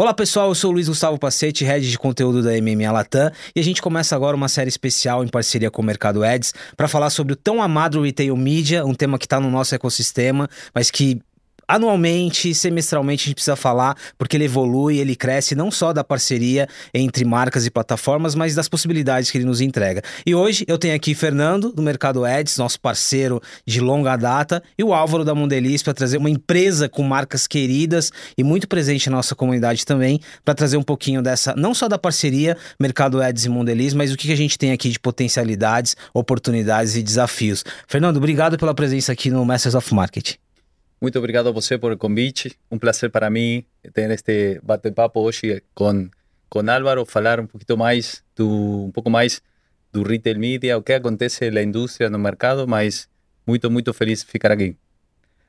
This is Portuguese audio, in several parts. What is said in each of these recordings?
Olá pessoal, eu sou o Luiz Gustavo Pacete, head de conteúdo da MMA Latam, e a gente começa agora uma série especial em parceria com o Mercado Ads para falar sobre o tão amado retail media, um tema que está no nosso ecossistema, mas que anualmente, semestralmente a gente precisa falar, porque ele evolui, ele cresce não só da parceria entre marcas e plataformas, mas das possibilidades que ele nos entrega. E hoje eu tenho aqui Fernando, do Mercado Ads, nosso parceiro de longa data, e o Álvaro da Mondelis para trazer uma empresa com marcas queridas e muito presente na nossa comunidade também, para trazer um pouquinho dessa, não só da parceria Mercado Ads e Mondelis, mas o que a gente tem aqui de potencialidades, oportunidades e desafios. Fernando, obrigado pela presença aqui no Masters of Marketing. Muito obrigado a você por o convite. Um prazer para mim ter este bate-papo hoje com com Álvaro, falar um pouquinho mais do um pouco mais do retail media, o que acontece na indústria, no mercado, mas muito, muito feliz de ficar aqui.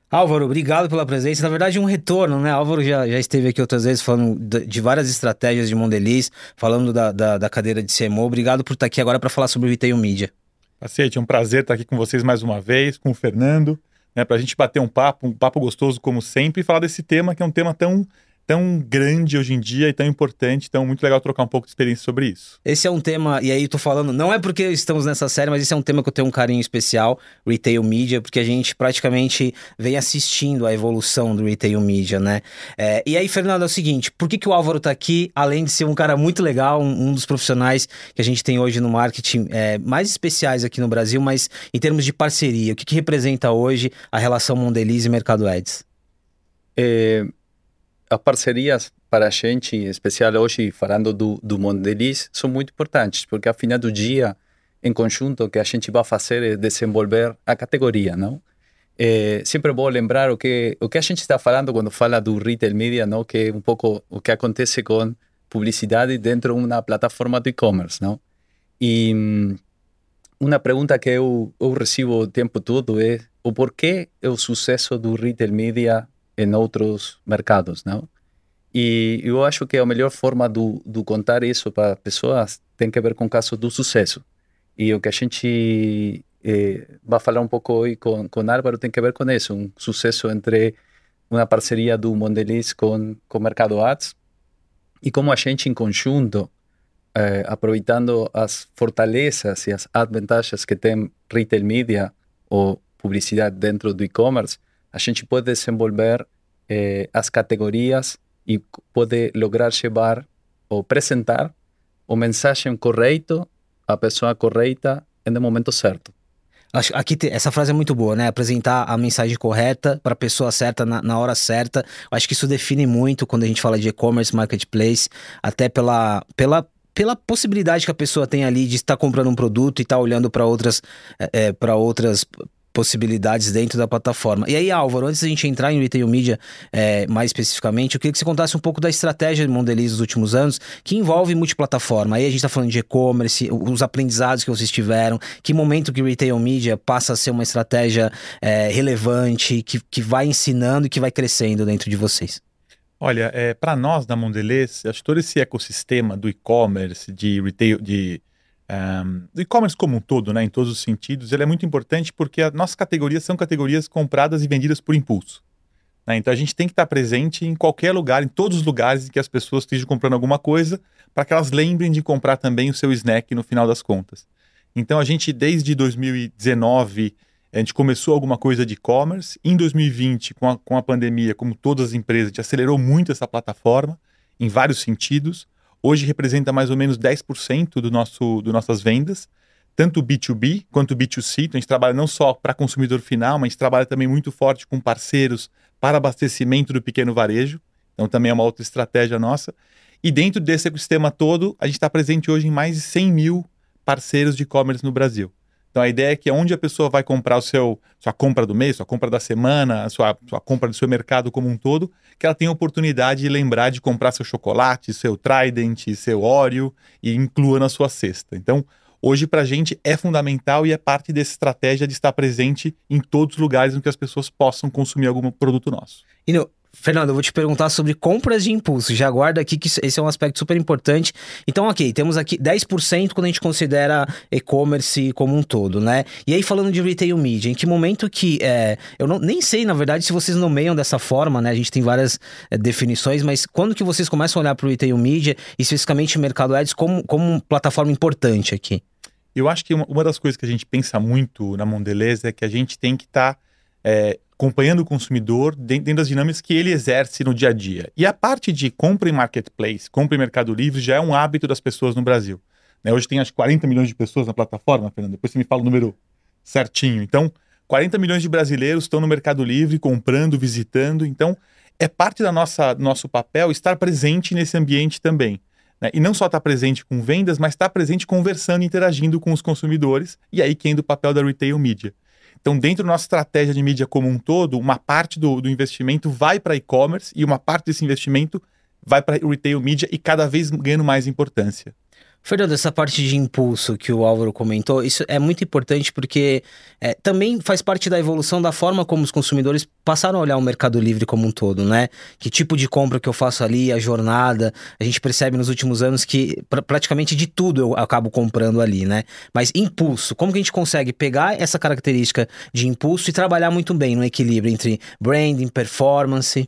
Álvaro, obrigado pela presença. Na verdade, um retorno, né? Álvaro já, já esteve aqui outras vezes falando de, várias estratégias de Mondelez, falando da, da, da, cadeira de CMO. Obrigado por estar aqui agora para falar sobre o retail media. Cacete, é um prazer estar aqui com vocês mais uma vez, com o Fernando né, para a gente bater um papo, um papo gostoso como sempre, e falar desse tema que é um tema tão tão grande hoje em dia e tão importante, então muito legal trocar um pouco de experiência sobre isso. Esse é um tema, e aí tô falando, não é porque estamos nessa série, mas esse é um tema que eu tenho um carinho especial, retail media, porque a gente praticamente vem assistindo a evolução do retail media, né? É, e aí, Fernando, é o seguinte, por que, que o Álvaro tá aqui, além de ser um cara muito legal, um, um dos profissionais que a gente tem hoje no marketing é, mais especiais aqui no Brasil, mas em termos de parceria, o que, que representa hoje a relação Mondeliz e Mercado Ads? É, as parcerias para a gente, em especial hoje falando do, do Mondeliz, são muito importantes, porque ao final do dia, em conjunto, o que a gente vai fazer é desenvolver a categoria, não? É, sempre vou lembrar o que o que a gente está falando quando fala do retail media, não? Que é um pouco o que acontece com publicidade dentro de uma plataforma de e-commerce, não? E uma pergunta que eu, eu recebo o tempo todo é o porquê é o sucesso do retail media em outros mercados, não? E eu acho que a melhor forma do, do contar isso para pessoas tem que ver com o caso do sucesso. E o que a gente eh, vai falar um pouco hoje com, com Álvaro tem que ver com isso, um sucesso entre uma parceria do Mondeliz com com o Mercado Ads e como a gente em conjunto, eh, aproveitando as fortalezas e as vantagens que tem retail media ou publicidade dentro do e-commerce, a gente pode desenvolver eh, as categorias e pode lograr levar ou apresentar o mensagem correto à pessoa correta no momento certo. Acho, aqui essa frase é muito boa, né? Apresentar a mensagem correta para a pessoa certa na, na, hora certa. Acho que isso define muito quando a gente fala de e-commerce, marketplace, até pela, pela, pela possibilidade que a pessoa tem ali de estar comprando um produto e estar olhando para outras, é, eh, para outras possibilidades dentro da plataforma. E aí, Álvaro, antes da gente entrar em retail media é, mais especificamente, eu queria que você contasse um pouco da estratégia de Mondeliz nos últimos anos, que envolve multiplataforma. Aí a gente está falando de e-commerce, os aprendizados que vocês tiveram, que momento que retail media passa a ser uma estratégia é, relevante, que, que vai ensinando e que vai crescendo dentro de vocês. Olha, é, para nós da Mondelez, acho que todo esse ecossistema do e-commerce, de retail, de um, do e-commerce como um todo, né, em todos os sentidos, ele é muito importante porque as nossas categorias são categorias compradas e vendidas por impulso. Né? Então a gente tem que estar presente em qualquer lugar, em todos os lugares em que as pessoas estejam comprando alguma coisa, para que elas lembrem de comprar também o seu snack no final das contas. Então a gente, desde 2019, a gente começou alguma coisa de e-commerce. Em 2020, com a, com a pandemia, como todas as empresas, a gente acelerou muito essa plataforma, em vários sentidos. Hoje representa mais ou menos 10% do nosso, do nossas vendas, tanto B2B quanto B2C. Então a gente trabalha não só para consumidor final, mas a gente trabalha também muito forte com parceiros para abastecimento do pequeno varejo. Então também é uma outra estratégia nossa. E dentro desse ecossistema todo, a gente está presente hoje em mais de 100 mil parceiros de e-commerce no Brasil. Então a ideia é que onde a pessoa vai comprar o seu sua compra do mês, sua compra da semana, sua, sua compra do seu mercado como um todo, que ela tenha oportunidade de lembrar de comprar seu chocolate, seu Trident, seu Oreo e inclua na sua cesta. Então, hoje para a gente é fundamental e é parte dessa estratégia de estar presente em todos os lugares em que as pessoas possam consumir algum produto nosso. E Fernando, eu vou te perguntar sobre compras de impulso. Já aguarda aqui que esse é um aspecto super importante. Então, ok, temos aqui 10% quando a gente considera e-commerce como um todo, né? E aí, falando de retail media, em que momento que. É, eu não, nem sei, na verdade, se vocês nomeiam dessa forma, né? A gente tem várias é, definições, mas quando que vocês começam a olhar para o retail media, especificamente o mercado ads, como, como plataforma importante aqui? Eu acho que uma, uma das coisas que a gente pensa muito na Mondelez é que a gente tem que estar. Tá, é, acompanhando o consumidor dentro das dinâmicas que ele exerce no dia a dia. E a parte de compra em marketplace, compra em Mercado Livre, já é um hábito das pessoas no Brasil. Né? Hoje tem acho 40 milhões de pessoas na plataforma, Fernando. Depois você me fala o número certinho. Então, 40 milhões de brasileiros estão no Mercado Livre comprando, visitando. Então, é parte da nossa nosso papel estar presente nesse ambiente também. Né? E não só estar presente com vendas, mas estar presente conversando, interagindo com os consumidores. E aí que entra o papel da retail media. Então, dentro da nossa estratégia de mídia como um todo, uma parte do, do investimento vai para e-commerce e uma parte desse investimento vai para retail media e cada vez ganhando mais importância. Fernando, essa parte de impulso que o Álvaro comentou, isso é muito importante porque é, também faz parte da evolução da forma como os consumidores passaram a olhar o Mercado Livre como um todo, né? Que tipo de compra que eu faço ali, a jornada. A gente percebe nos últimos anos que pr praticamente de tudo eu acabo comprando ali, né? Mas impulso, como que a gente consegue pegar essa característica de impulso e trabalhar muito bem no equilíbrio entre branding, performance?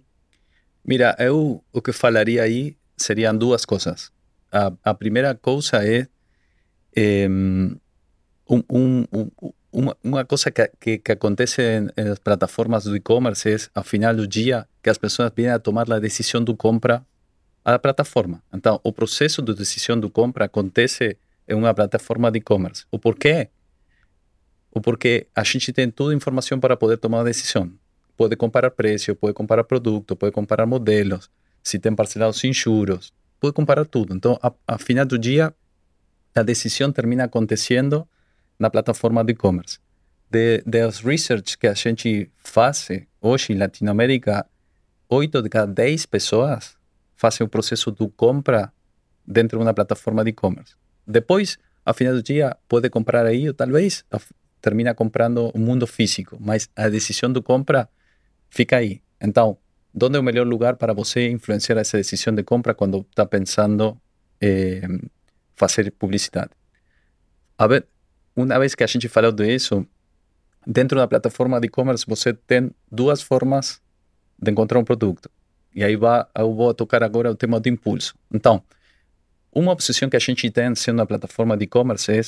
Mira, eu o que falaria aí seriam duas coisas. A, a primeira coisa é, é um, um, um, uma, coisa que, que, que acontece em, em as plataformas do e-commerce é, ao final do dia, que as pessoas vêm a tomar a decisão de compra à plataforma. Então, o processo de decisão de compra acontece em uma plataforma de e-commerce. O porquê? O porque a gente tem toda a informação para poder tomar uma decisão. Pode comparar preço, pode comparar produto, pode comparar modelos, se tem parcelados sem juros, pode comparar tudo. Então, a, a final do dia, a decisão termina acontecendo na plataforma de e-commerce. De, das research que a gente faz hoje em Latinoamérica, 8 de cada 10 pessoas fazem o processo de compra dentro de uma plataforma de e-commerce. Depois, ao final do dia, pode comprar aí ou talvez termina comprando o mundo físico, mas a decisão de compra fica aí. Então, ¿Dónde es el mejor lugar para você influenciar esa decisión de compra cuando está pensando eh, hacer publicidad? A ver, una vez que a gente falou de eso, dentro de una plataforma de e-commerce você tem duas formas de encontrar un producto. E aí vai, eu vou tocar agora o tema do impulso. Então, uma obsessão que a gente tem sendo uma plataforma de e-commerce é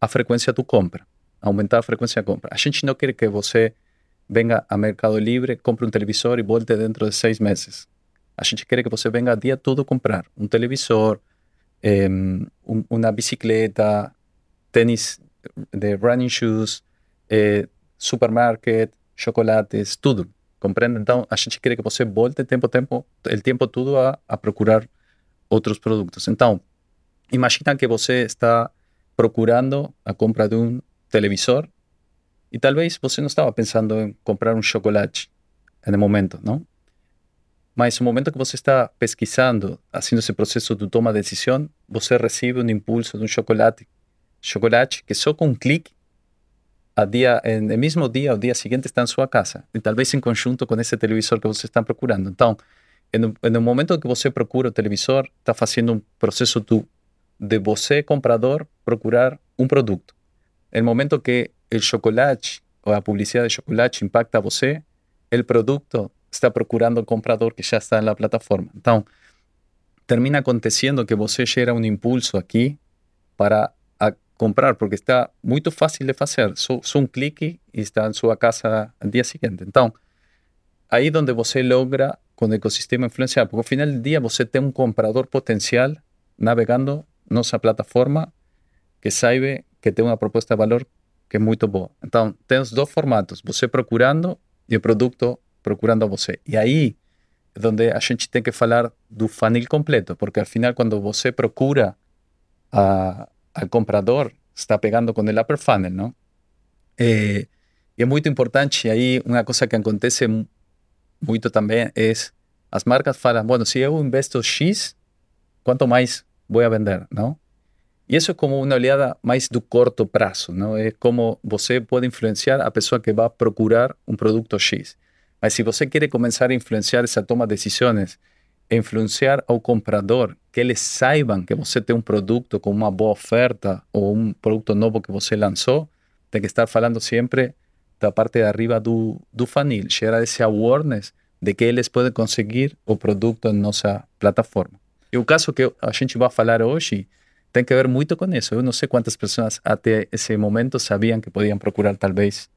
a frequência do compra, aumentar a frequência de compra. A gente não quer que você venga a Mercado Libre, compre um televisor e volte dentro de seis meses. A gente quer que você venga dia todo comprar um televisor, um, uma bicicleta, tênis de running shoes, eh, supermarket, chocolates, tudo. Compreende? Então, a gente quer que você volte tempo tempo, o tempo todo a, a procurar outros produtos. Então, imagina que você está procurando a compra de um televisor e talvez você não estava pensando em comprar um chocolate no momento, não? Mas no momento que você está pesquisando, fazendo esse processo de toma de decisão, você recebe um impulso de um chocolate. Chocolate que só com um clique, a dia, no mesmo dia, o dia seguinte está em sua casa. E talvez em conjunto com esse televisor que você está procurando. Então, no momento que você procura o televisor, está fazendo um processo do, de você, comprador, procurar um produto. No momento que el chocolate o la publicidad de chocolate impacta a você, el producto está procurando el comprador que ya está en la plataforma. Entonces, termina aconteciendo que você gera un impulso aquí para comprar, porque está muy fácil de hacer. Só, un clic y está en su casa al día siguiente. Entonces, ahí donde você logra con el ecosistema influenciar, porque al final del día você tem un comprador potencial navegando nuestra plataforma que sabe que tiene una propuesta de valor que é muito boa. Então, tem os dois formatos, você procurando e o produto procurando a você. E aí é onde a gente tem que falar do funil completo, porque al final, quando você procura a, al comprador, está pegando com o upper funnel, não? É, e é muito importante, aí uma coisa que acontece muito também é as marcas falam, bueno, se eu investo X, quanto mais vou a vender, não? E isso é como uma olhada mais do curto prazo, não? É como você pode influenciar a pessoa que vai procurar um produto X. Mas se você quer começar a influenciar essa toma de decisões, influenciar ao comprador, que eles saibam que você tem um produto com uma boa oferta ou um produto novo que você lançou, tem que estar falando sempre da parte de arriba do, do funil, gerar esse awareness de que eles podem conseguir o produto em nossa plataforma. E o caso que a gente vai falar hoje tem que ver muito com isso. Eu não sei quantas pessoas até esse momento sabiam que podiam procurar talvez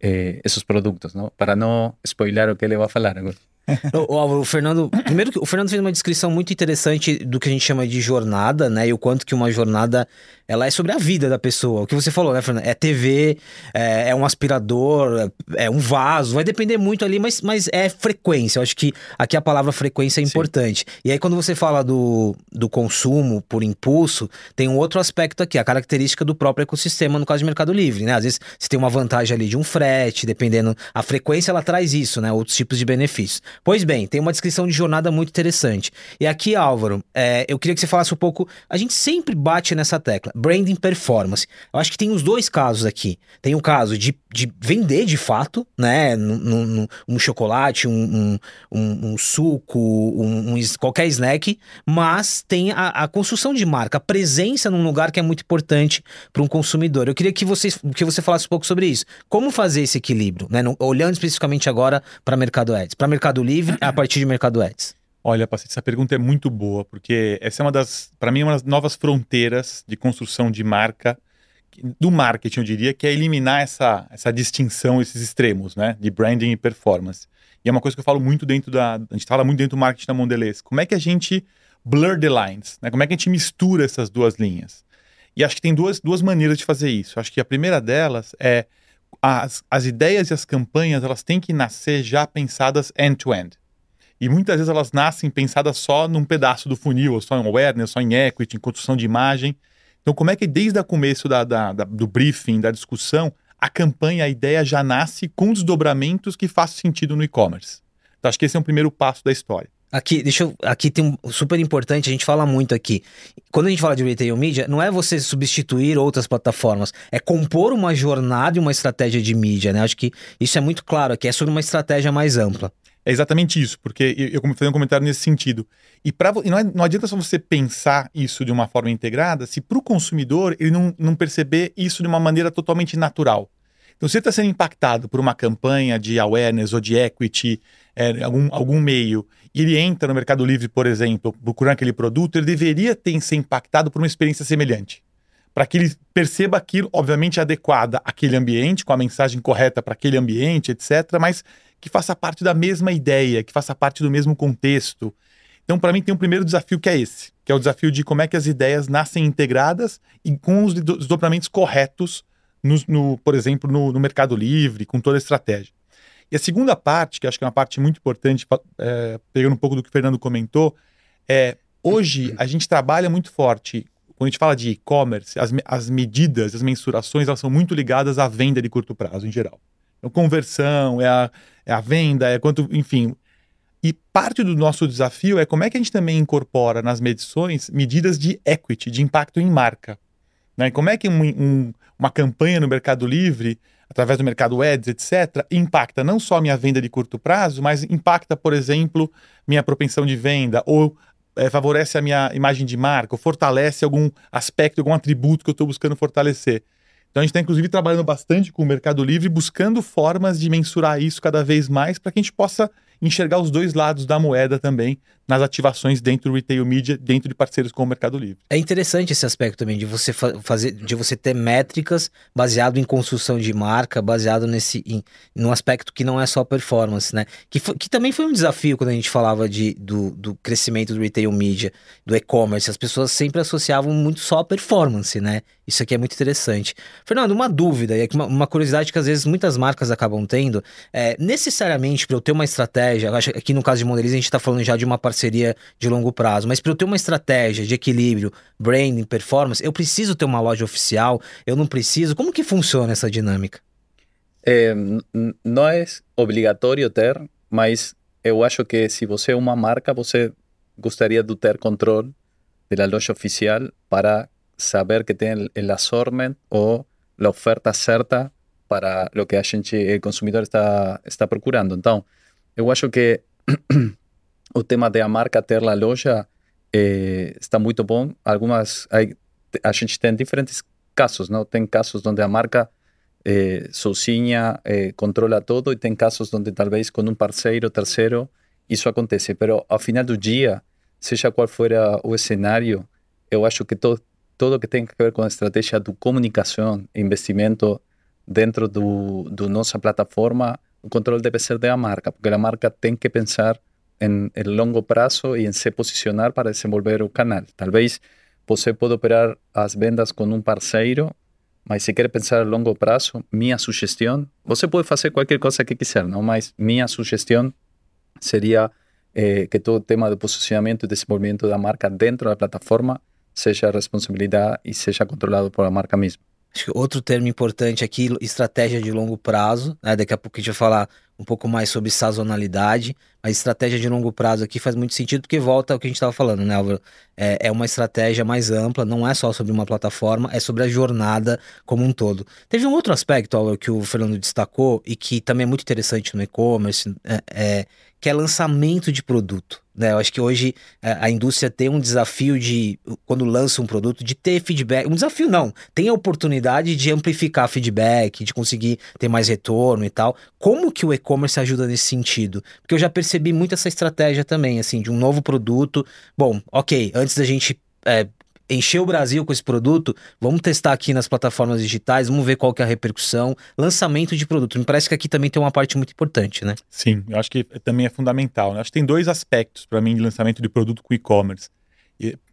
eh, esses produtos, não? Para não spoiler o que ele vai falar agora. o, o, Fernando, primeiro o Fernando fez uma descrição muito interessante do que a gente chama de jornada, né? E o quanto que uma jornada ela é sobre a vida da pessoa. O que você falou, né, Fernando? É TV, é, é um aspirador, é, é um vaso, vai depender muito ali, mas, mas é frequência. Eu acho que aqui a palavra frequência é importante. Sim. E aí, quando você fala do, do consumo por impulso, tem um outro aspecto aqui, a característica do próprio ecossistema, no caso de Mercado Livre, né? Às vezes você tem uma vantagem ali de um frete, dependendo. A frequência ela traz isso, né? Outros tipos de benefícios. Pois bem, tem uma descrição de jornada muito interessante. E aqui, Álvaro, é, eu queria que você falasse um pouco. A gente sempre bate nessa tecla branding performance. Eu acho que tem os dois casos aqui. Tem o caso de, de vender de fato, né? Um, um chocolate, um, um, um suco, um, qualquer snack, mas tem a, a, construção de marca, a presença num lugar que é muito importante para um consumidor. Eu queria que você, que você falasse um pouco sobre isso. Como fazer esse equilíbrio, né? olhando especificamente agora para Mercado Ads, para Mercado Livre a partir de Mercado Ads. Olha, Paciente, essa pergunta é muito boa, porque essa é uma das, para mim, é uma das novas fronteiras de construção de marca, do marketing, eu diria, que é eliminar essa, essa distinção, esses extremos, né, de branding e performance. E é uma coisa que eu falo muito dentro da, a gente fala muito dentro do marketing da Mondelez. Como é que a gente blur the lines, né? Como é que a gente mistura essas duas linhas? E acho que tem duas, duas maneiras de fazer isso. Acho que a primeira delas é as, as ideias e as campanhas, elas têm que nascer já pensadas end-to-end. -end. E muitas vezes elas nascem pensadas só num pedaço do funil, ou só em awareness, só em equity, em construção de imagem. Então, como é que desde o começo da, da, da, do briefing, da discussão, a campanha, a ideia já nasce com desdobramentos que façam sentido no e-commerce? Então, acho que esse é um primeiro passo da história. Aqui, deixa eu, aqui tem um super importante, a gente fala muito aqui. Quando a gente fala de retail media, não é você substituir outras plataformas, é compor uma jornada e uma estratégia de mídia, né? Acho que isso é muito claro aqui, é sobre uma estratégia mais ampla. É exatamente isso, porque eu, eu fazer um comentário nesse sentido. E, pra, e não, é, não, adianta só você pensar isso de uma forma integrada se para o consumidor ele não, não perceber isso de uma maneira totalmente natural. Então, se ele está sendo impactado por uma campanha de awareness ou de equity, é, algum, algum meio, e ele entra no Mercado Livre, por exemplo, procurando aquele produto, ele deveria ter ser impactado por uma experiência semelhante. Para que ele perceba aquilo, obviamente, adequada àquele ambiente, com a mensagem correta para aquele ambiente, etc., mas que faça parte da mesma ideia, que faça parte do mesmo contexto. Então, para mim, tem um primeiro desafio que é esse, que é o desafio de como é que as ideias nascem integradas e com os desdobramentos corretos, no, no por exemplo, no, no, Mercado Livre, com toda a estratégia. E a segunda parte, que acho que é uma parte muito importante, é, pegando um pouco do que o Fernando comentou, é hoje a gente trabalha muito forte. Quando a gente fala de e-commerce, as, as medidas, as mensurações, elas são muito ligadas à venda de curto prazo em geral. Então, conversão, é a, é a venda, é quanto, enfim. E parte do nosso desafio é como é que a gente também incorpora nas medições medidas de equity, de impacto em marca. Né? Como é que um, um, uma campanha no Mercado Livre, através do Mercado Ads, etc., impacta não só a minha venda de curto prazo, mas impacta, por exemplo, minha propensão de venda, ou é, favorece a minha imagem de marca, ou fortalece algum aspecto, algum atributo que eu estou buscando fortalecer. Então a gente está, inclusive, trabalhando bastante com o Mercado Livre, buscando formas de mensurar isso cada vez mais para que a gente possa enxergar os dois lados da moeda também nas ativações dentro do retail media, dentro de parceiros com o Mercado Livre. É interessante esse aspecto também de você fa fazer, de você ter métricas baseado em construção de marca, baseado nesse em, num aspecto que não é só performance, né? Que, que também foi um desafio quando a gente falava de, do, do crescimento do retail media, do e-commerce. As pessoas sempre associavam muito só a performance, né? Isso aqui é muito interessante. Fernando, uma dúvida, e uma, uma curiosidade que às vezes muitas marcas acabam tendo, é necessariamente para eu ter uma estratégia, aqui no caso de Mondelez a gente está falando já de uma parceria parceria de longo prazo. Mas para eu ter uma estratégia de equilíbrio, branding, performance, eu preciso ter uma loja oficial, eu não preciso. Como que funciona essa dinâmica? É, não é obrigatório ter, mas eu acho que se você é uma marca, você gostaria de ter controle da loja oficial para saber que tem o assortment ou a oferta certa para o que a gente, o consumidor está, está procurando. Então, eu acho que o tema de a marca ter a loja eh, está muito bom. Algumas, aí, a gente tem diferentes casos, não? Tem casos onde a marca eh, sozinha eh, controla todo e tem casos onde talvez com um parceiro, terceiro, isso acontece. Pero ao final do dia, seja qual for o cenário, eu acho que todo, que tem a ver com a estratégia de comunicação investimento dentro do nossa plataforma, o controle deve ser da marca, porque a marca tem que pensar em, em longo prazo e em se posicionar para desenvolver o canal. Talvez você pode operar as vendas com um parceiro, mas se quer pensar a longo prazo, minha sugestão, você pode fazer qualquer coisa que quiser, não? mas minha sugestão seria eh, que todo tema de posicionamento e desenvolvimento da marca dentro da plataforma seja responsabilidade e seja controlado por a marca mesma. Acho que outro termo importante aqui, estratégia de longo prazo. Né? Daqui a pouco a gente vai falar um pouco mais sobre sazonalidade. A estratégia de longo prazo aqui faz muito sentido porque volta ao que a gente estava falando, né, Álvaro? É, é, uma estratégia mais ampla, não é só sobre uma plataforma, é sobre a jornada como um todo. Teve um outro aspecto, Álvaro, que o Fernando destacou e que também é muito interessante no e-commerce, é, é que é lançamento de produto. Né? Eu acho que hoje é, a indústria tem um desafio de, quando lança um produto, de ter feedback. Um desafio não, tem a oportunidade de amplificar feedback, de conseguir ter mais retorno e tal. Como que o e-commerce ajuda nesse sentido? Porque eu já percebi muito essa estratégia também, assim, de um novo produto. Bom, ok, antes da gente é, encher o Brasil com esse produto, vamos testar aqui nas plataformas digitais, vamos ver qual que é a repercussão, lançamento de produto. Me parece que aqui também tem uma parte muito importante, né? Sim, eu acho que também é fundamental. Né? Acho que tem dois aspectos para mim de lançamento de produto com e-commerce.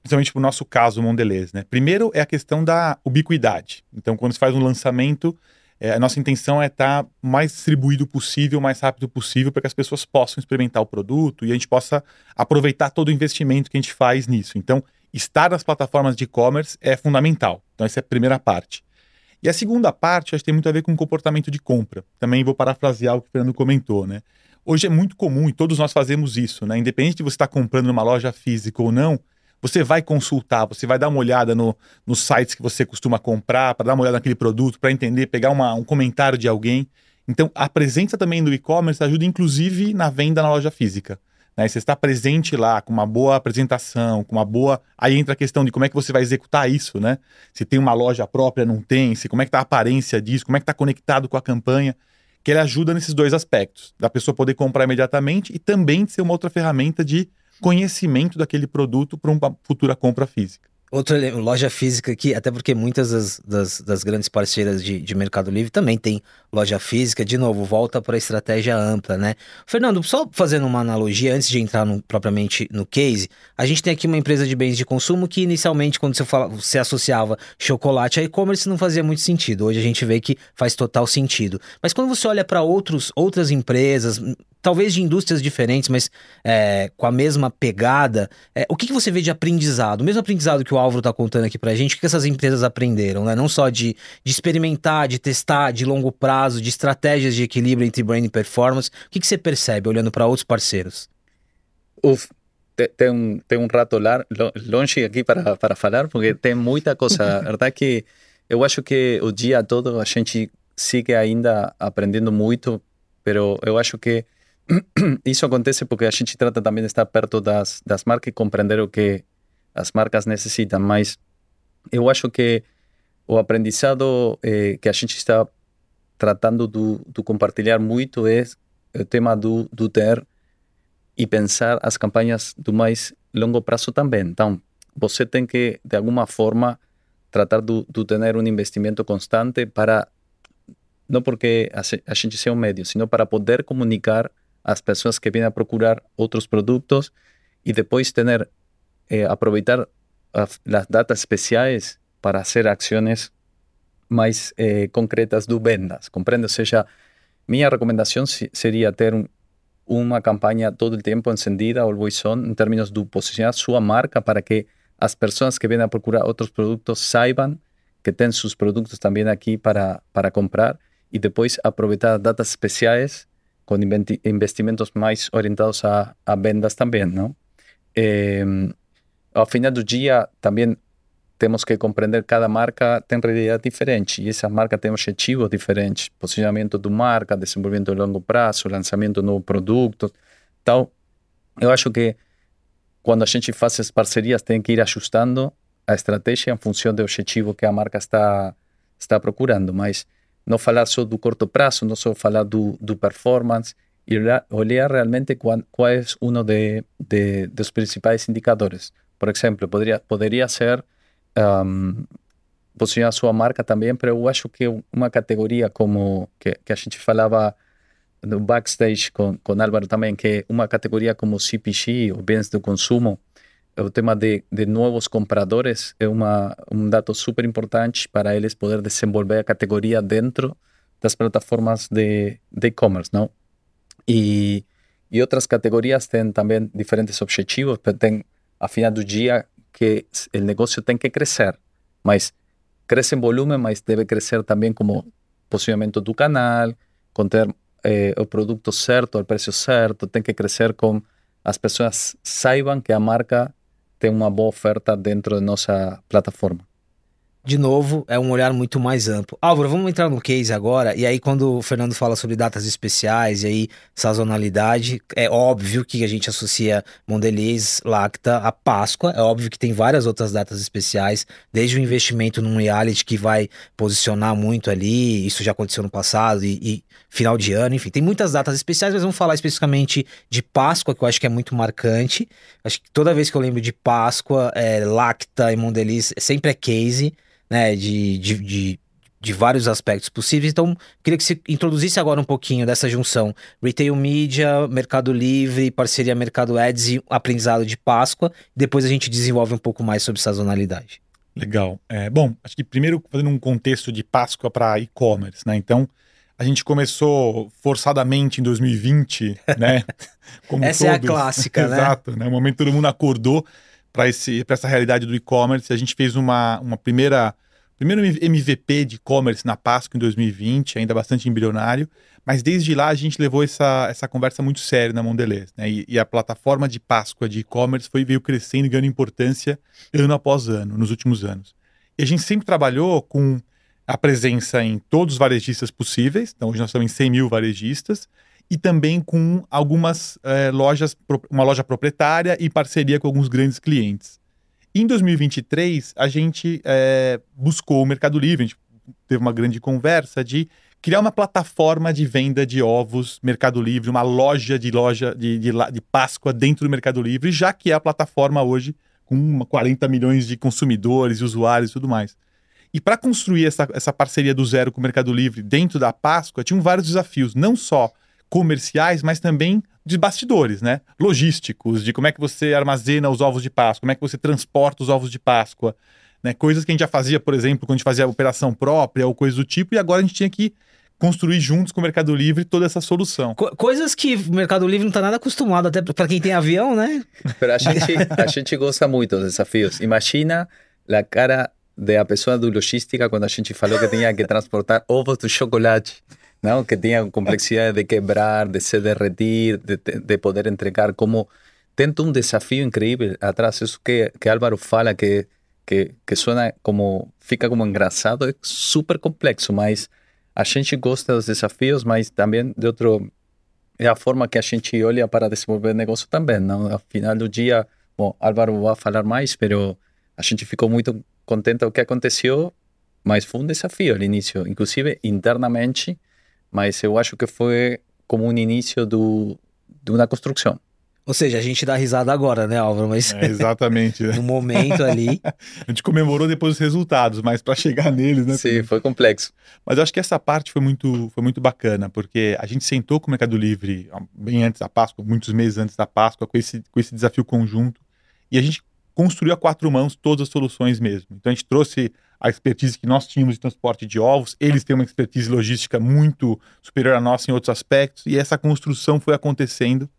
Principalmente no nosso caso, o Mondelez, né? Primeiro é a questão da ubiquidade. Então, quando se faz um lançamento, é, a nossa intenção é estar tá mais distribuído possível, mais rápido possível, para que as pessoas possam experimentar o produto e a gente possa aproveitar todo o investimento que a gente faz nisso. Então, estar nas plataformas de e-commerce é fundamental. Então, essa é a primeira parte. E a segunda parte, acho que tem muito a ver com o comportamento de compra. Também vou parafrasear o que o Fernando comentou, né? Hoje é muito comum, e todos nós fazemos isso, né? Independente de você estar comprando numa loja física ou não, você vai consultar, você vai dar uma olhada no, nos sites que você costuma comprar, para dar uma olhada naquele produto, para entender, pegar uma, um comentário de alguém. Então, a presença também do e-commerce ajuda, inclusive, na venda na loja física. Né? Você está presente lá com uma boa apresentação, com uma boa. Aí entra a questão de como é que você vai executar isso, né? Se tem uma loja própria, não tem, se como é que está a aparência disso, como é que está conectado com a campanha. Que ele ajuda nesses dois aspectos, da pessoa poder comprar imediatamente e também de ser uma outra ferramenta de conhecimento daquele produto para uma futura compra física. Outra loja física aqui, até porque muitas das, das, das grandes parceiras de, de, Mercado Livre também tem loja física. De novo, volta para a estratégia ampla, né? Fernando, só fazendo uma analogia, antes de entrar no, propriamente no case, a gente tem aqui uma empresa de bens de consumo que inicialmente, quando você, fala, você associava chocolate a e-commerce, não fazia muito sentido. Hoje a gente vê que faz total sentido. Mas quando você olha para outras empresas, talvez de indústrias diferentes, mas é, com a mesma pegada, é, o que, que você vê de aprendizado? O mesmo aprendizado que o Álvaro está contando aqui para a gente, o que, que essas empresas aprenderam, né? Não só de, de experimentar, de testar, de longo prazo, de estratégias de equilíbrio entre brand e performance. O que, que você percebe olhando para outros parceiros? Uf, tem um, tem um rato lar, longe aqui para, para falar, porque tem muita coisa. A verdade é que eu acho que o dia todo a gente sigue ainda aprendendo muito, pero eu acho que isso acontece porque a gente trata também de estar perto das, das marcas e compreender o que as marcas necessitam, mas eu acho que o aprendizado eh, que a gente está tratando de, de, compartilhar muito é o tema do, do ter e pensar as campanhas do mais longo prazo também. Então, você tem que, de alguma forma, tratar de, de ter um investimento constante para, não porque a, a gente seja um médio, sino para poder comunicar as pessoas que vienen a procurar outros produtos e depois ter, eh, aproveitar as datas especiais para fazer ações mais eh, concretas do vendas, compreende? Ou seja, minha recomendação seria ter um, uma campanha todo o tempo encendida, always on, em termos de posicionar sua marca para que as pessoas que vêm a procurar outros produtos saibam que têm seus produtos também aqui para, para comprar e depois aproveitar datas especiais com investimentos mais orientados a, a vendas também, não? Eh, ao final do dia, também temos que compreender que cada marca tem realidade diferente e essa marca tem objetivos diferentes, posicionamento do marca, desenvolvimento a longo prazo, lançamento de novo produto. Então, eu acho que quando a gente faz as parcerias tem que ir ajustando a estratégia em função do objetivo que a marca está está procurando, mas não falar só do curto prazo, não só falar do, do performance e olhar realmente qual, qual é um de, de, dos principais indicadores. Por exemplo, poderia, poderia ser um, posicionar sua marca também, mas eu acho que uma categoria como que, que a gente falava no backstage com, com Álvaro também, que uma categoria como CPG, ou bens do consumo, o tema de, de novos compradores é uma, um dado super importante para eles poder desenvolver a categoria dentro das plataformas de e-commerce, não? E, e outras categorias têm também diferentes objetivos, tem, a final do dia, que o negócio tem que crescer, mas cresce em volume, mas deve crescer também como posicionamento do canal, com ter eh, o produto certo, ao preço certo, tem que crescer com as pessoas saibam que a marca tem uma boa oferta dentro da nossa plataforma de novo, é um olhar muito mais amplo. Álvaro, vamos entrar no case agora. E aí, quando o Fernando fala sobre datas especiais e aí sazonalidade, é óbvio que a gente associa Mondelez, Lacta a Páscoa. É óbvio que tem várias outras datas especiais, desde o investimento num reality que vai posicionar muito ali. Isso já aconteceu no passado e, e final de ano, enfim, tem muitas datas especiais, mas vamos falar especificamente de Páscoa, que eu acho que é muito marcante. Acho que toda vez que eu lembro de Páscoa, é, Lacta e Mondelez sempre é case né, de, de, de, de, vários aspectos possíveis. Então, queria que você introduzisse agora um pouquinho dessa junção retail media, Mercado Livre, parceria Mercado Ads e aprendizado de Páscoa. Depois a gente desenvolve um pouco mais sobre sazonalidade. Legal. É, bom, acho que primeiro fazendo um contexto de Páscoa para e-commerce, né? Então, a gente começou forçadamente em 2020, né? Como Essa todos. é a clássica, né? Exato, né? O momento todo mundo acordou para essa realidade do e-commerce. A gente fez uma, uma primeira primeiro MVP de e-commerce na Páscoa em 2020, ainda bastante embrionário, mas desde lá a gente levou essa, essa conversa muito séria na Mondelez, né? E, e a plataforma de Páscoa de e-commerce foi veio crescendo e ganhando importância ano após ano, nos últimos anos. E a gente sempre trabalhou com a presença em todos os varejistas possíveis, então hoje nós estamos em 100 mil varejistas, e também com algumas é, lojas, uma loja proprietária e parceria com alguns grandes clientes. Em 2023, a gente é, buscou o Mercado Livre, a gente teve uma grande conversa de criar uma plataforma de venda de ovos Mercado Livre, uma loja de loja de, de, de Páscoa dentro do Mercado Livre, já que é a plataforma hoje com 40 milhões de consumidores usuários e tudo mais. E para construir essa, essa parceria do zero com o Mercado Livre dentro da Páscoa, tinham vários desafios, não só comerciais, mas também de bastidores, né? Logísticos, de como é que você armazena os ovos de Páscoa, como é que você transporta os ovos de Páscoa, né? Coisas que a gente já fazia, por exemplo, quando a gente fazia a operação própria ou coisa do tipo, e agora a gente tinha que construir juntos com o Mercado Livre toda essa solução. Co coisas que o Mercado Livre não está nada acostumado, até para quem tem avião, né? Mas a gente, a gente gosta muito dos desafios. Imagina a cara da pessoa do logística quando a gente falou que tinha que transportar ovos de chocolate. ¿No? que tenía complejidad de quebrar, de se derretir, de, de poder entregar, como tento un desafío increíble atrás. Eso que, que Álvaro fala, que, que, que suena como, fica como engraçado, é super complexo, mas a gente gosta dos desafios, mas também de outro, é a forma que a gente olha para desenvolver negócio também, não? Ao final do dia, bom, Álvaro vai falar mais, pero a gente ficou muito contente com o que aconteceu, mas foi um desafio no início, inclusive internamente, mas eu acho que foi como um início do, de uma construção. Ou seja, a gente dá risada agora, né, Álvaro? Mas é, exatamente. no momento ali. a gente comemorou depois os resultados, mas para chegar neles, né? Sim, foi complexo. Mas eu acho que essa parte foi muito, foi muito bacana, porque a gente sentou com o Mercado Livre bem antes da Páscoa, muitos meses antes da Páscoa, com esse, com esse desafio conjunto, e a gente construiu a quatro mãos todas as soluções mesmo. Então a gente trouxe a expertise que nós tínhamos de transporte de ovos, eles têm uma expertise logística muito superior à nossa em outros aspectos, e essa construção foi acontecendo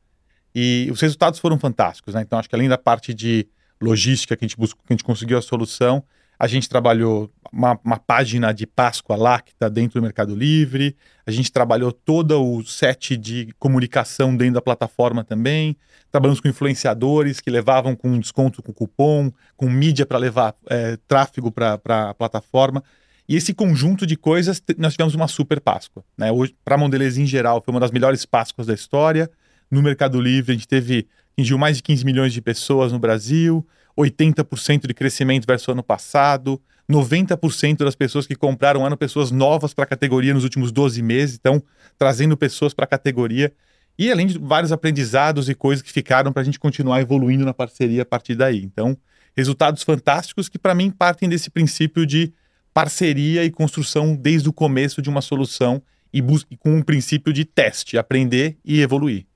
e os resultados foram fantásticos. Né? Então, acho que além da parte de logística que a gente, buscou, que a gente conseguiu a solução, A gente trabalhou uma, uma página de Páscoa lá que está dentro do Mercado Livre. A gente trabalhou todo o set de comunicação dentro da plataforma também. Trabalhamos com influenciadores que levavam com desconto com cupom, com mídia para levar é, tráfego para a plataforma. E esse conjunto de coisas, nós tivemos uma super Páscoa. Né? Para a Mondelez em geral, foi uma das melhores Páscoas da história. No Mercado Livre, a gente teve, atingiu mais de 15 milhões de pessoas no Brasil, 80% de crescimento versus ano passado, 90% das pessoas que compraram eram pessoas novas para a categoria nos últimos 12 meses, então trazendo pessoas para a categoria. E além de vários aprendizados e coisas que ficaram para a gente continuar evoluindo na parceria a partir daí. Então, resultados fantásticos que para mim partem desse princípio de parceria e construção desde o começo de uma solução e, e com um princípio de teste, aprender e evoluir.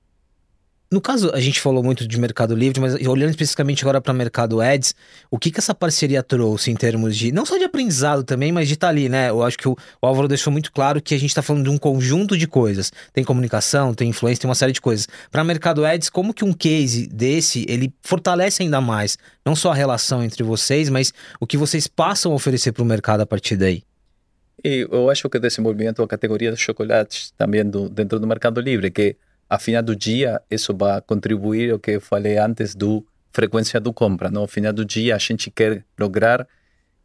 No caso, a gente falou muito de Mercado Livre, mas olhando especificamente agora para Mercado Ads, o que que essa parceria trouxe em termos de, não só de aprendizado também, mas de estar tá ali, né? Eu acho que o, o Álvaro deixou muito claro que a gente está falando de um conjunto de coisas. Tem comunicação, tem influência, tem uma série de coisas. Para Mercado Ads, como que um case desse, ele fortalece ainda mais, não só a relação entre vocês, mas o que vocês passam a oferecer para o mercado a partir daí? E eu acho que o desenvolvimento da categoria de chocolates também do, dentro do Mercado Livre, que a final do dia, isso vai contribuir ao que eu falei antes do frequência do compra. No final do dia, a gente quer lograr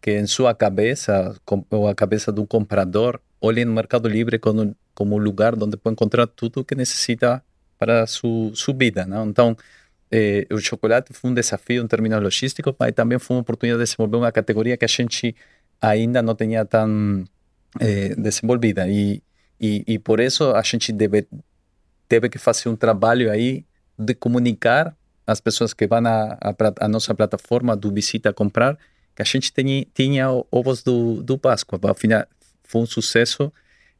que em sua cabeça, ou a cabeça do comprador, olhe no Mercado Livre como, como lugar onde pode encontrar tudo o que necessita para a sua, sua vida. Não? Então, eh, o chocolate foi um desafio em termos logísticos, mas também foi uma oportunidade de desenvolver uma categoria que a gente ainda não tinha tão eh, desenvolvida. E, e, e por isso a gente deve, teve que fazer um trabalho aí de comunicar às pessoas que vão à, nossa plataforma do Visita a Comprar que a gente tinha, tinha ovos do, do Páscoa. Afinal, foi um sucesso,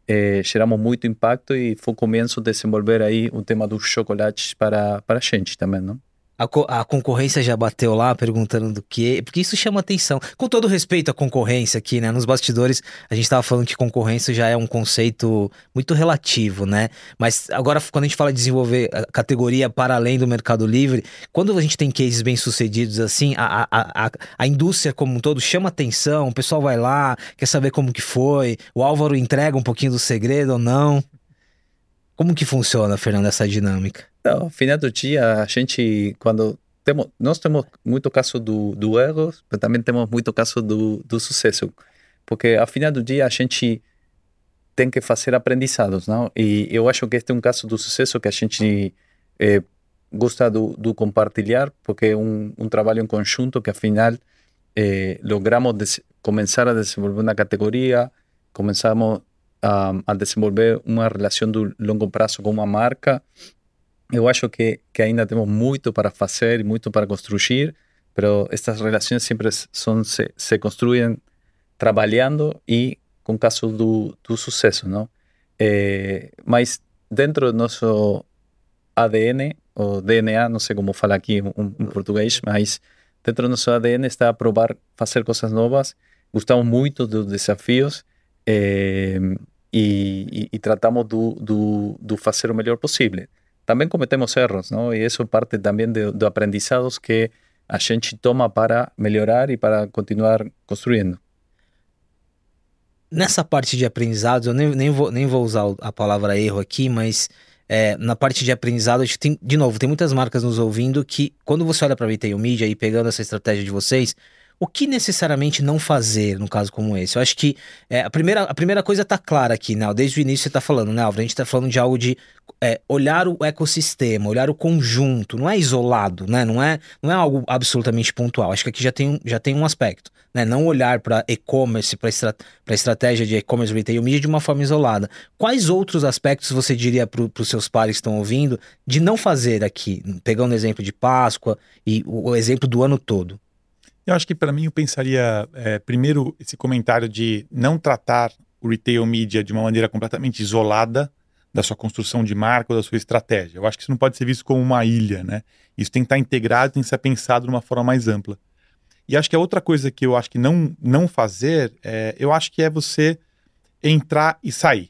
eh, geramos muito impacto e foi o começo de desenvolver aí o tema dos chocolates para, para a gente também, não? A, co a, concorrência já bateu lá perguntando do que, porque isso chama atenção. Com todo respeito à concorrência aqui, né? Nos bastidores, a gente estava falando que concorrência já é um conceito muito relativo, né? Mas agora, quando a gente fala de desenvolver a categoria para além do Mercado Livre, quando a gente tem cases bem sucedidos assim, a, a, a, a indústria como um todo chama atenção, o pessoal vai lá, quer saber como que foi, o Álvaro entrega um pouquinho do segredo ou não. Como que funciona, Fernando, essa dinâmica? Então, ao final do dia, a gente, quando temos, nós temos muito caso do, do erro, mas também temos muito caso do, do sucesso. Porque, ao final do dia, a gente tem que fazer aprendizados, não? E eu acho que este é um caso do sucesso que a gente eh, gosta do, do, compartilhar, porque é um, um trabalho em conjunto que, afinal, eh, logramos começar a desenvolver uma categoria, começamos a, a desenvolver uma relação de longo prazo com uma marca eu acho que, que ainda temos muito para fazer e muito para construir, mas estas relações sempre são, se, se construem trabalhando e com caso do, do sucesso, não? É, mas dentro do nosso ADN, ou DNA, não sei como falar aqui em, português, mas dentro do nosso ADN está a provar fazer coisas novas. Gostamos muito dos desafios é, e, e, tratamos do, fazer o melhor possível também cometemos erros, não? E isso parte também de aprendizados que a gente toma para melhorar e para continuar construindo. Nessa parte de aprendizados, eu nem, nem, vou, nem vou usar a palavra erro aqui, mas é, na parte de aprendizado, tem, de novo, tem muitas marcas nos ouvindo que, quando você olha para a Retail Media e pegando essa estratégia de vocês, o que necessariamente não fazer num caso como esse? Eu acho que é, a, primeira, a primeira coisa está clara aqui, né? Desde o início você está falando, né, Álvaro? A gente está falando de algo de é, olhar o ecossistema, olhar o conjunto, não é isolado, né? Não é, não é algo absolutamente pontual. Acho que aqui já tem, já tem um aspecto, né? Não olhar para e-commerce, para estra estratégia de e-commerce retail media de uma forma isolada. Quais outros aspectos você diria para os seus pares que estão ouvindo de não fazer aqui? Pegando o exemplo de Páscoa e o, o exemplo do ano todo. Eu acho que para mim eu pensaria, é, primeiro, esse comentário de não tratar o retail media de uma maneira completamente isolada da sua construção de marca ou da sua estratégia. Eu acho que isso não pode ser visto como uma ilha, né? Isso tem que estar integrado, tem que ser pensado de uma forma mais ampla. E acho que a outra coisa que eu acho que não, não fazer, é, eu acho que é você entrar e sair.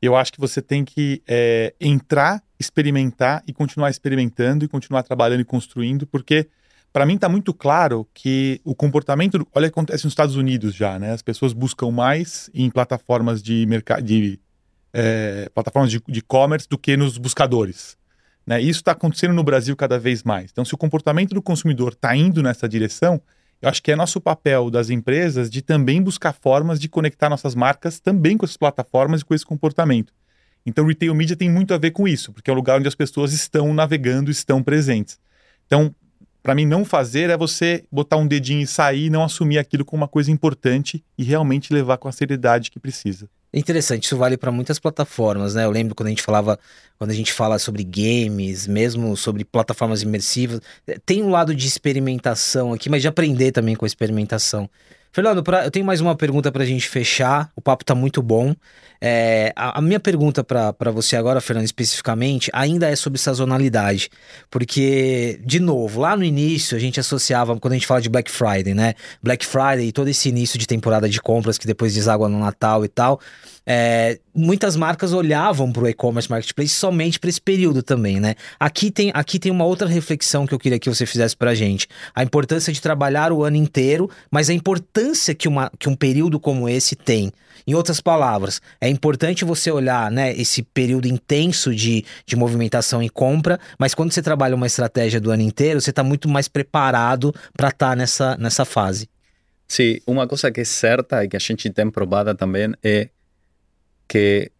Eu acho que você tem que é, entrar, experimentar e continuar experimentando e continuar trabalhando e construindo, porque para mim está muito claro que o comportamento, olha o que acontece nos Estados Unidos já, né? As pessoas buscam mais em plataformas de mercado, de é, plataformas de e-commerce do que nos buscadores. Né? Isso está acontecendo no Brasil cada vez mais. Então, se o comportamento do consumidor está indo nessa direção, eu acho que é nosso papel das empresas de também buscar formas de conectar nossas marcas também com essas plataformas e com esse comportamento. Então, retail media tem muito a ver com isso, porque é o lugar onde as pessoas estão navegando, estão presentes. Então, para mim, não fazer é você botar um dedinho e sair, não assumir aquilo como uma coisa importante e realmente levar com a seriedade que precisa. Interessante, isso vale para muitas plataformas, né? Eu lembro quando a gente falava, quando a gente fala sobre games, mesmo sobre plataformas imersivas, eh, tem um lado de experimentação aqui, mas de aprender também com a experimentação. Fernando, pra, eu tenho mais uma pergunta para a gente fechar. O papo está muito bom. É, a, a, minha pergunta para você agora, Fernando, especificamente, ainda é sobre sazonalidade. Porque, de novo, lá no início a gente associava, quando a gente fala de Black Friday, né? Black Friday e todo esse início de temporada de compras que depois deságua no Natal e tal. É, muitas marcas olhavam para o e-commerce marketplace somente para esse período também, né? Aqui tem, aqui tem uma outra reflexão que eu queria que você fizesse para a gente. A importância de trabalhar o ano inteiro, mas a importância que, uma, que um período como esse tem. Em outras palavras, é importante você olhar né, esse período intenso de, de movimentação e compra, mas quando você trabalha uma estratégia do ano inteiro, você está muito mais preparado para estar tá nessa, nessa fase. Sim, uma coisa que é certa e que a gente tem provada também é que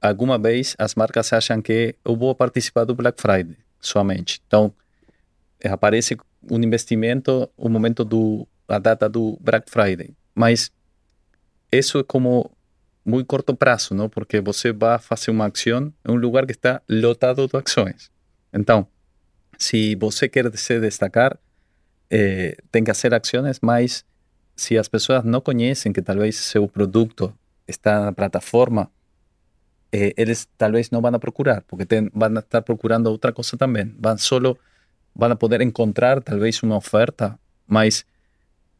alguma vez as marcas acham que eu vou participar do Black Friday somente. Então, aparece um investimento no momento do a data do Black Friday. Mas isso é como muito curto prazo, não? Porque você vai fazer uma ação em um lugar que está lotado de ações. Então, se você quer se destacar, eh, tem que fazer ações, mas se as pessoas não conhecem que talvez seu produto está na plataforma, eh, eles talvez não vão procurar, porque tem, vão estar procurando outra coisa também. Vão solo, vão poder encontrar talvez uma oferta, mas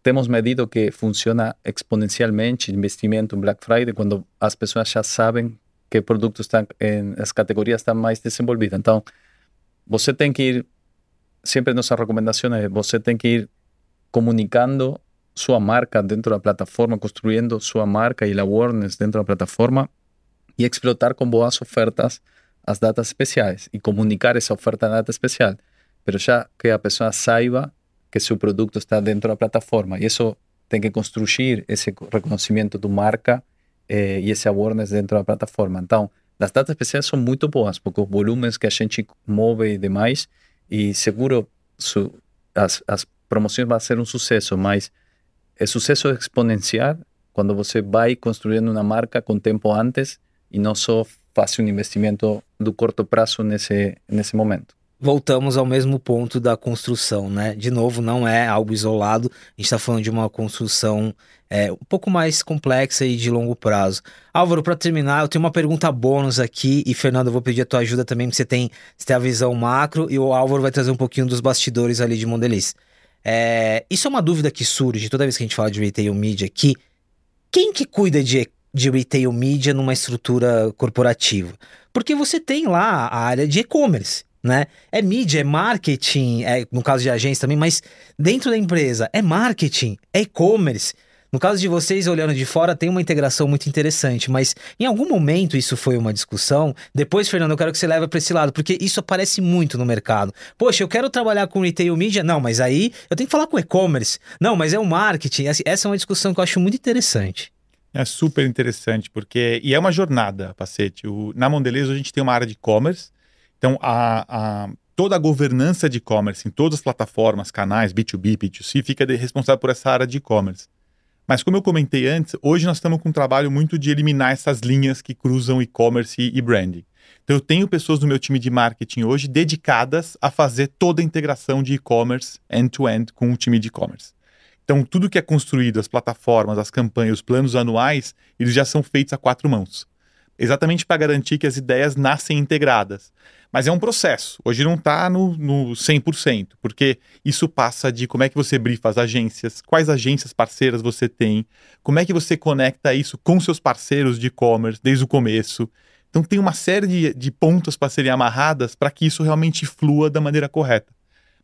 temos medido que funciona exponencialmente o investimento em Black Friday quando as pessoas já sabem que produtos estão em, as categorias estão mais desenvolvidas. Então, você tem que ir, sempre nossa recomendação é você tem que ir comunicando sua marca dentro da plataforma, construindo sua marca e awareness dentro da plataforma e explotar com boas ofertas as datas especiais e comunicar essa oferta na data especial. Pero já que a pessoa saiba que seu produto está dentro da plataforma. E isso tem que construir esse reconhecimento do marca eh, e esse awareness dentro da plataforma. Então, as datas especiais são muito boas, porque os volumes que a gente move e demais, e seguro su, as, as promoções vão ser um sucesso, mas é sucesso exponencial quando você vai construindo uma marca com tempo antes e não só faz um investimento do curto prazo nesse, nesse momento voltamos ao mesmo ponto da construção, né? De novo, não é algo isolado, a gente está falando de uma construção é, um pouco mais complexa e de longo prazo. Álvaro, para terminar, eu tenho uma pergunta bônus aqui, e Fernando, eu vou pedir a tua ajuda também, porque você tem, você tem a visão macro, e o Álvaro vai trazer um pouquinho dos bastidores ali de Mondeliz. É, isso é uma dúvida que surge toda vez que a gente fala de retail media aqui. Quem que cuida de, de retail media numa estrutura corporativa? Porque você tem lá a área de e-commerce né? É mídia, é marketing, é, no caso de agência também, mas dentro da empresa é marketing, é e-commerce. No caso de vocês olhando de fora, tem uma integração muito interessante, mas em algum momento isso foi uma discussão. Depois, Fernando, eu quero que você leve para esse lado, porque isso aparece muito no mercado. Poxa, eu quero trabalhar com retail media? Não, mas aí eu tenho que falar com e-commerce. Não, mas é o marketing. Essa é uma discussão que eu acho muito interessante. É super interessante, porque. E é uma jornada, Pacete. O... Na Mondelez, a gente tem uma área de e-commerce então, a, a, toda a governança de e-commerce em todas as plataformas, canais, B2B, B2C, fica de, responsável por essa área de e-commerce. Mas como eu comentei antes, hoje nós estamos com um trabalho muito de eliminar essas linhas que cruzam e-commerce e branding. Então eu tenho pessoas no meu time de marketing hoje dedicadas a fazer toda a integração de e-commerce end-to-end com o time de e-commerce. Então tudo que é construído, as plataformas, as campanhas, os planos anuais, eles já são feitos a quatro mãos. Exatamente para garantir que as ideias nascem integradas. Mas é um processo. Hoje não está no, no 100%, porque isso passa de como é que você brifa as agências, quais agências parceiras você tem, como é que você conecta isso com seus parceiros de e-commerce desde o começo. Então tem uma série de, de pontas para serem amarradas para que isso realmente flua da maneira correta.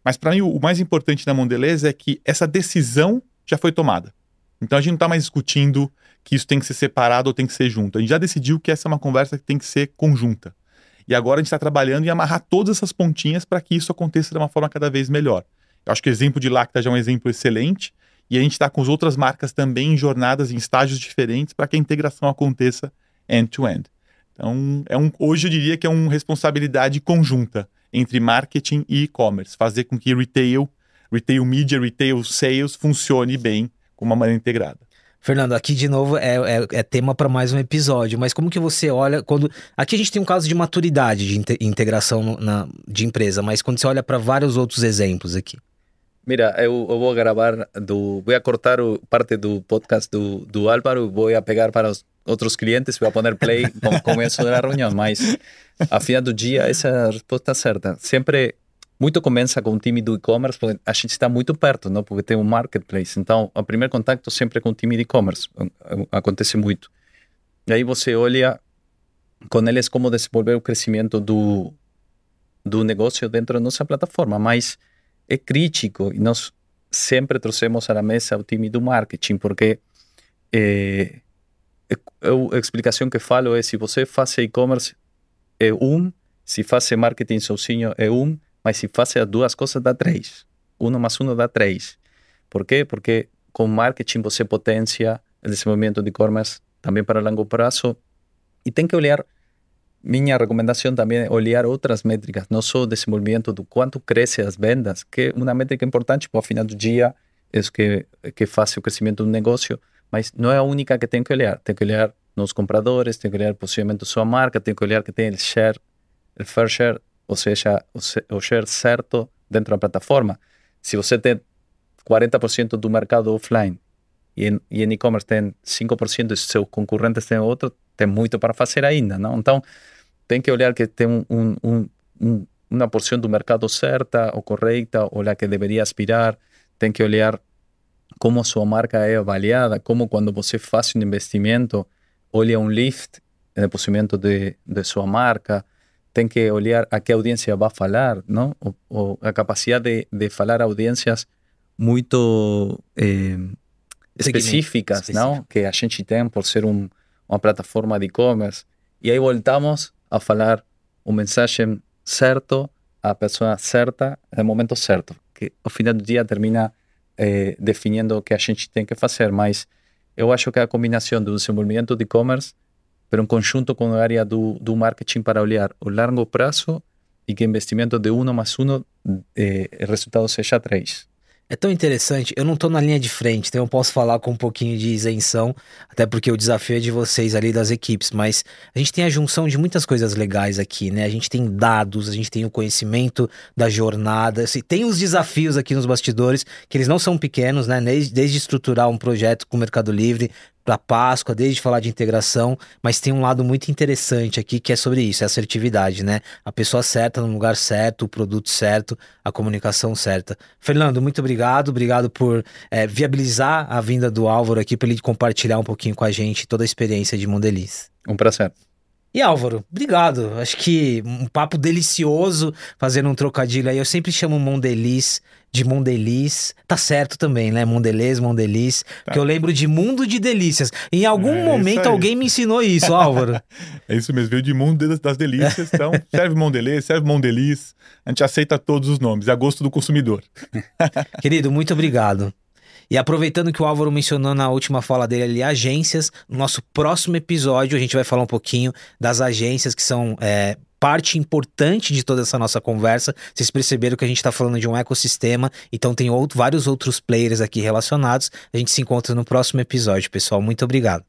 Mas para mim, o mais importante na Mondelez é que essa decisão já foi tomada. Então a gente não está mais discutindo que isso tem que ser separado ou tem que ser junto. A gente já decidiu que essa é uma conversa que tem que ser conjunta. E agora a gente está trabalhando em amarrar todas essas pontinhas para que isso aconteça de uma forma cada vez melhor. Eu acho que o exemplo de Lacta já é um exemplo excelente. E a gente está com as outras marcas também em jornadas, em estágios diferentes, para que a integração aconteça end-to-end. -end. Então, é um, hoje eu diria que é uma responsabilidade conjunta entre marketing e e-commerce, fazer com que retail, retail media, retail sales funcione bem com uma maneira integrada. Fernando, aqui de novo é, é, é tema para mais um episódio, mas como que você olha quando. Aqui a gente tem um caso de maturidade de integração na, de empresa, mas quando você olha para vários outros exemplos aqui. Mira, eu, eu, vou gravar, do, vou cortar o, parte do podcast do, do Álvaro, vou pegar para os outros clientes, vou poner play com começo da reunião, mas a final do dia essa é a resposta certa. Sempre muito começa com o time do e-commerce, a gente está muito perto, não? porque tem um marketplace. Então, o primeiro contato sempre é com o time de e-commerce. Acontece muito. E aí você olha com eles como desenvolver o crescimento do, do negócio dentro da nossa plataforma. Mas é crítico e nós sempre trouxemos à mesa o time do marketing, porque é, a explicação que falo é se você faz e-commerce é um, se faz marketing sozinho é um, mas se faz as duas coisas, dá três. Um mais um dá três. Por quê? Porque com marketing você potencia o desenvolvimento de e-commerce também para longo prazo. E tem que olhar, minha recomendação também é olhar outras métricas, não só o desenvolvimento do quanto cresce as vendas, que é uma métrica importante, porque ao final do dia é que, que faz o crescimento do negócio, mas não é a única que tem que olhar. Tem que olhar nos compradores, tem que olhar da sua marca, tem que olhar que tem o share, o fair share ou seja, o share certo dentro da plataforma. Se você tem 40% do mercado offline e em e-commerce tem 5% e seus concorrentes têm outro, tem muito para fazer ainda, não? Então, tem que olhar que tem um, um, um, uma porção do mercado certa ou correta, ou a que deveria aspirar, tem que olhar como sua marca é avaliada, como quando você faz um investimento, olha um lift no posicionamento de, de sua marca, tem que olhar a que audiência vai falar, não? Ou, ou a capacidade de, de falar a audiências muito eh, específicas, Específico. não? Que a gente tem por ser um, uma plataforma de e-commerce. E aí voltamos a falar o mensagem certo à pessoa certa no momento certo, que ao final do dia termina eh, definindo o que a gente tem que fazer, mas eu acho que a combinação do desenvolvimento de e-commerce pero em conjunto com a área do, marketing para olhar o longo prazo e que investimento de um mais um, eh, o resultado seja três. É tão interessante, eu não estou na linha de frente, então eu posso falar com um pouquinho de isenção, até porque o desafio é de vocês ali das equipes, mas a gente tem a junção de muitas coisas legais aqui, né? A gente tem dados, a gente tem o conhecimento da jornada, assim, tem os desafios aqui nos bastidores, que eles não são pequenos, né? Desde estruturar um projeto com o Mercado Livre, para Páscoa, desde falar de integração, mas tem um lado muito interessante aqui que é sobre isso, é assertividade, né? A pessoa certa no lugar certo, o produto certo, a comunicação certa. Fernando, muito obrigado, obrigado por é, viabilizar a vinda do Álvaro aqui para ele compartilhar um pouquinho com a gente toda a experiência de Mondeliz. Um prazer. E Álvaro, obrigado. Acho que um papo delicioso, fazendo um trocadilho aí. Eu sempre chamo Mondeliz de Mondeliz. Tá certo também, né? Mondelez, Mondeliz. Tá. Porque eu lembro de Mundo de Delícias. Em algum é momento alguém me ensinou isso, Álvaro. é isso mesmo, veio de Mundo das Delícias. Então, serve Mondelez, serve Mondeliz. A gente aceita todos os nomes, a gosto do consumidor. Querido, muito obrigado. E aproveitando que o Álvaro mencionou na última fala dele ali, agências, no nosso próximo episódio a gente vai falar um pouquinho das agências que são é, parte importante de toda essa nossa conversa. Vocês perceberam que a gente está falando de um ecossistema, então tem outro, vários outros players aqui relacionados. A gente se encontra no próximo episódio, pessoal. Muito obrigado.